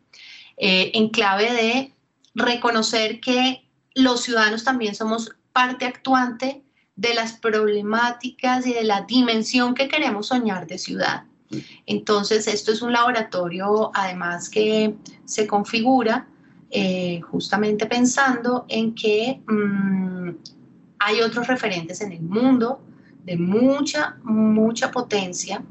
eh, en clave de reconocer que los ciudadanos también somos parte actuante de las problemáticas y de la dimensión que queremos soñar de ciudad. Entonces, esto es un laboratorio, además, que se configura eh, justamente pensando en que mm, hay otros referentes en el mundo de mucha, mucha potencia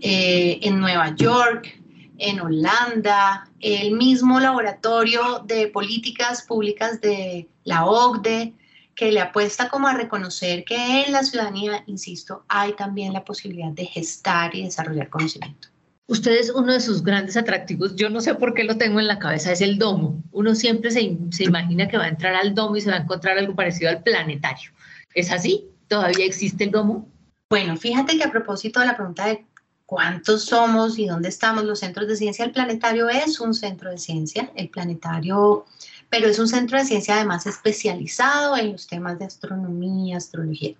eh, en Nueva York, en Holanda, el mismo laboratorio de políticas públicas de la OCDE, que le apuesta como a reconocer que en la ciudadanía, insisto, hay también la posibilidad de gestar y desarrollar conocimiento. Ustedes, uno de sus grandes atractivos, yo no sé por qué lo tengo en la cabeza, es el domo. Uno siempre se, se imagina que va a entrar al domo y se va a encontrar algo parecido al planetario. ¿Es así? ¿Todavía existe el domo? Bueno, fíjate que a propósito de la pregunta de cuántos somos y dónde estamos los centros de ciencia, el planetario es un centro de ciencia. El planetario pero es un centro de ciencia además especializado en los temas de astronomía, astrología,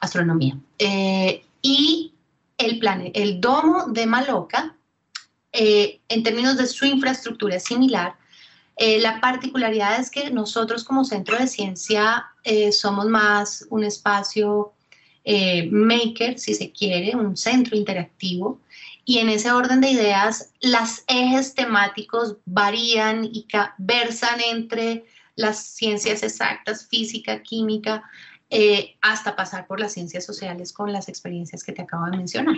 astronomía. Eh, y el, plan, el domo de Maloca, eh, en términos de su infraestructura es similar. Eh, la particularidad es que nosotros como centro de ciencia somos más un espacio maker, si se quiere, un centro interactivo y en ese orden de ideas, las ejes temáticos varían y versan entre las ciencias exactas, física, química, eh, hasta pasar por las ciencias sociales con las experiencias que te acabo de mencionar.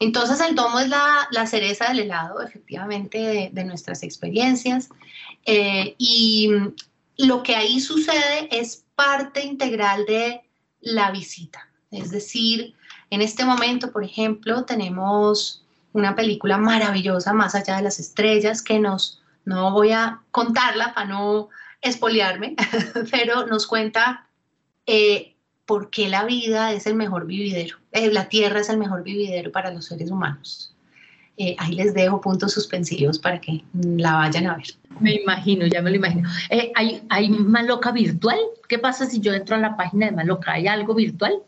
Entonces el domo es la, cereza del helado, efectivamente, de, nuestras experiencias. Eh, y lo que ahí sucede es parte integral de la visita. Es decir, en este momento, por ejemplo, tenemos una película maravillosa, Más allá de las estrellas, que nos, no voy a contarla para no espolearme, [laughs] pero nos cuenta eh, por qué la vida es el mejor vividero, eh, la Tierra es el mejor vividero para los seres humanos. Eh, ahí les dejo puntos suspensivos para que la vayan a ver. Me imagino, ya me lo imagino. ¿hay, ¿Hay Maloca virtual? ¿Qué pasa si yo entro a la página de Maloca? ¿Hay algo virtual?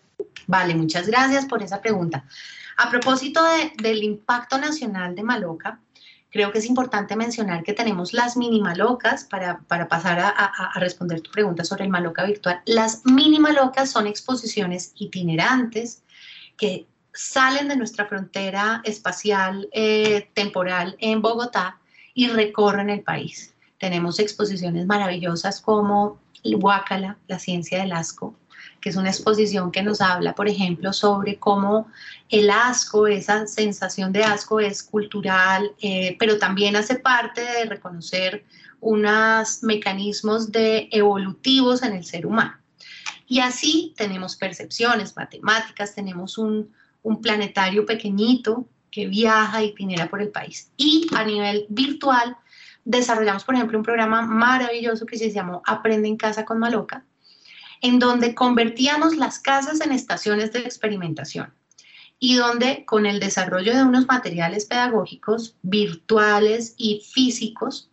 Vale, muchas gracias por esa pregunta. A propósito del impacto nacional de Maloca, creo que es importante mencionar que tenemos las mini malocas para, pasar a, responder tu pregunta sobre el maloca virtual. Las mini malocas son exposiciones itinerantes que salen de nuestra frontera espacial eh, temporal en Bogotá y recorren el país. Tenemos exposiciones maravillosas como Huácala, la ciencia del asco, que es una exposición que nos habla, por ejemplo, sobre cómo el asco, esa sensación de asco es cultural, eh, pero también hace parte de reconocer unos mecanismos de evolutivos en el ser humano. Y así tenemos percepciones matemáticas, tenemos un, un planetario pequeñito que viaja y itinera por el país. Y a nivel virtual, desarrollamos, por ejemplo, un programa maravilloso que se llamó Aprende en casa con Maloca, en donde convertíamos las casas en estaciones de experimentación y donde con el desarrollo de unos materiales pedagógicos virtuales y físicos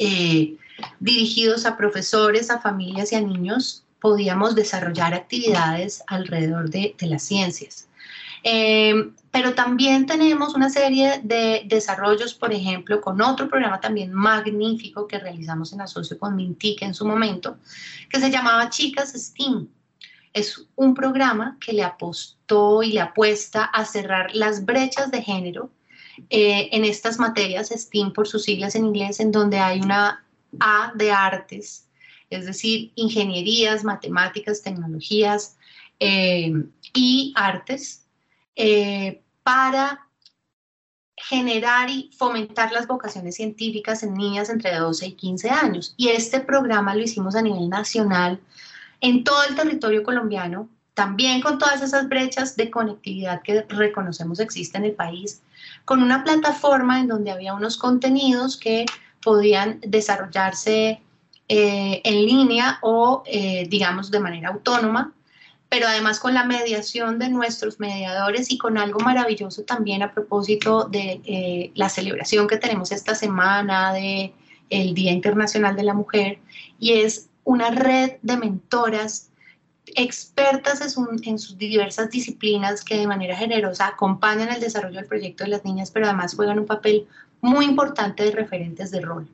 eh, dirigidos a profesores, a familias y a niños, podíamos desarrollar actividades alrededor de las ciencias. Eh, pero también tenemos una serie de desarrollos, por ejemplo, con otro programa también magnífico que realizamos en asocio con Mintic en su momento, que se llamaba Chicas STEAM. Es un programa que le apostó y le apuesta a cerrar las brechas de género eh, en estas materias STEAM por sus siglas en inglés, en donde hay una A de artes, es decir, ingenierías, matemáticas, tecnologías eh, y artes eh, para generar y fomentar las vocaciones científicas en niñas entre 12 y 15 años. Y este programa lo hicimos a nivel nacional en todo el territorio colombiano, también con todas esas brechas de conectividad que reconocemos existen en el país, con una plataforma en donde había unos contenidos que podían desarrollarse eh, en línea o, eh, digamos, de manera autónoma pero además con la mediación de nuestros mediadores y con algo maravilloso también a propósito de eh, la celebración que tenemos esta semana de Día Internacional de la Mujer y es una red de mentoras expertas en, sus diversas disciplinas que de manera generosa acompañan el desarrollo del proyecto de las niñas, pero además juegan un papel muy importante de referentes de rol.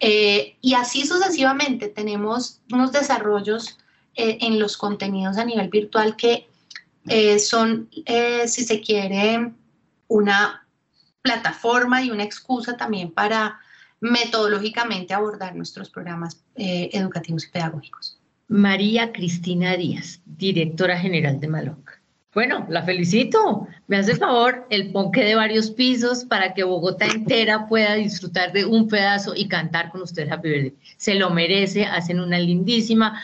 Eh, y así sucesivamente tenemos unos desarrollos eh, en los contenidos a nivel virtual que eh, son, eh, si se quiere, una plataforma y una excusa también para metodológicamente abordar nuestros programas educativos y pedagógicos. María Cristina Díaz, directora general de Maloc. Bueno, la felicito. Me hace favor el ponque de varios pisos para que Bogotá entera pueda disfrutar de un pedazo y cantar con ustedes Happy Birthday. Se lo merece, hacen una lindísima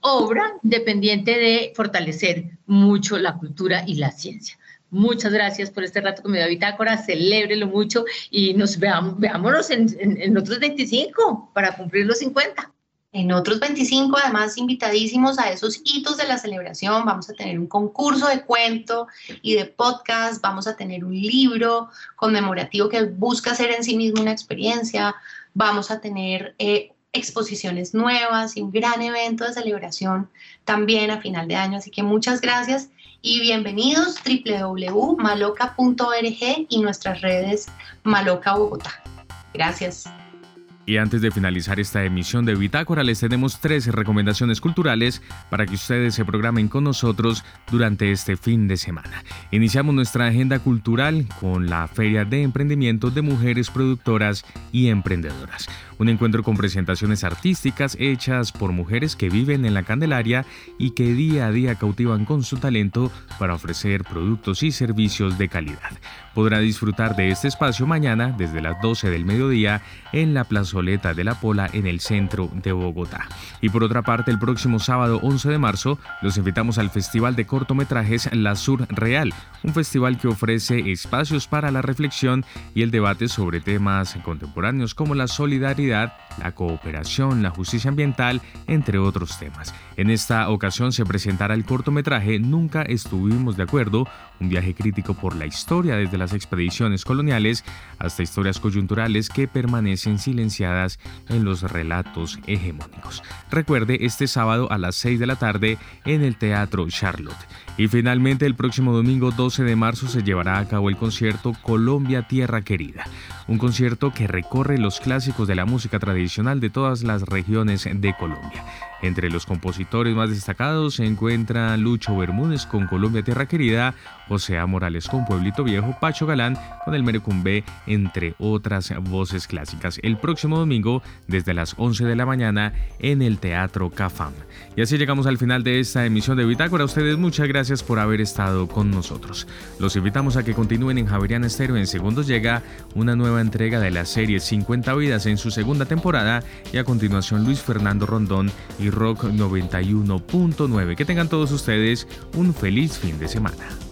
obra dependiente de fortalecer mucho la cultura y la ciencia. Muchas gracias por este rato con mi Bitácora, celébrelo mucho y nos veamos, en otros 25 para cumplir los 50. En otros 25, además, invitadísimos a esos hitos de la celebración, vamos a tener un concurso de cuento y de podcast, vamos a tener un libro conmemorativo que busca ser en sí mismo una experiencia, vamos a tener eh, exposiciones nuevas y un gran evento de celebración también a final de año. Así que muchas gracias y bienvenidos www.maloca.org y nuestras redes Maloca Bogotá. Gracias. Y antes de finalizar esta emisión de Bitácora, les tenemos tres recomendaciones culturales para que ustedes se programen con nosotros durante este fin de semana. Iniciamos nuestra agenda cultural con la Feria de Emprendimiento de Mujeres Productoras y Emprendedoras un encuentro con presentaciones artísticas hechas por mujeres que viven en la Candelaria y que día a día cautivan con su talento para ofrecer productos y servicios de calidad. Podrá disfrutar de este espacio mañana desde las 12 del mediodía en la de la Pola en el centro de Bogotá. Y por otra parte, el próximo sábado 11 de marzo los invitamos al Festival de Cortometrajes La Sur Real, un festival que ofrece espacios para la reflexión y el debate sobre temas contemporáneos como la solidaridad la cooperación, la justicia ambiental, entre otros temas. En esta ocasión se presentará el cortometraje Nunca estuvimos de acuerdo, un viaje crítico por la historia desde las expediciones coloniales hasta historias coyunturales que permanecen silenciadas en los relatos hegemónicos. Recuerde este sábado a las 6 de la tarde en el Teatro Charlotte. Y finalmente el próximo domingo 12 de marzo se llevará a cabo el concierto Colombia Tierra Querida, un concierto que recorre los clásicos de la música tradicional de todas las regiones de Colombia. Entre los compositores más destacados se encuentra Lucho Bermúdez con Colombia Tierra Querida, José A. Morales con Pueblito Viejo, Pacho Galán con El Merecumbe, entre otras voces clásicas. El próximo domingo, desde las 11 de la mañana, en el Teatro Cafam. Y así llegamos al final de esta emisión de Bitácora. Ustedes muchas gracias por haber estado con nosotros. Los invitamos a que continúen en Javerian Estéreo. En segundos llega una nueva entrega de la serie 50 vidas en su segunda temporada y a continuación Luis Fernando Rondón y Rock 91.9. Que tengan todos ustedes un feliz fin de semana.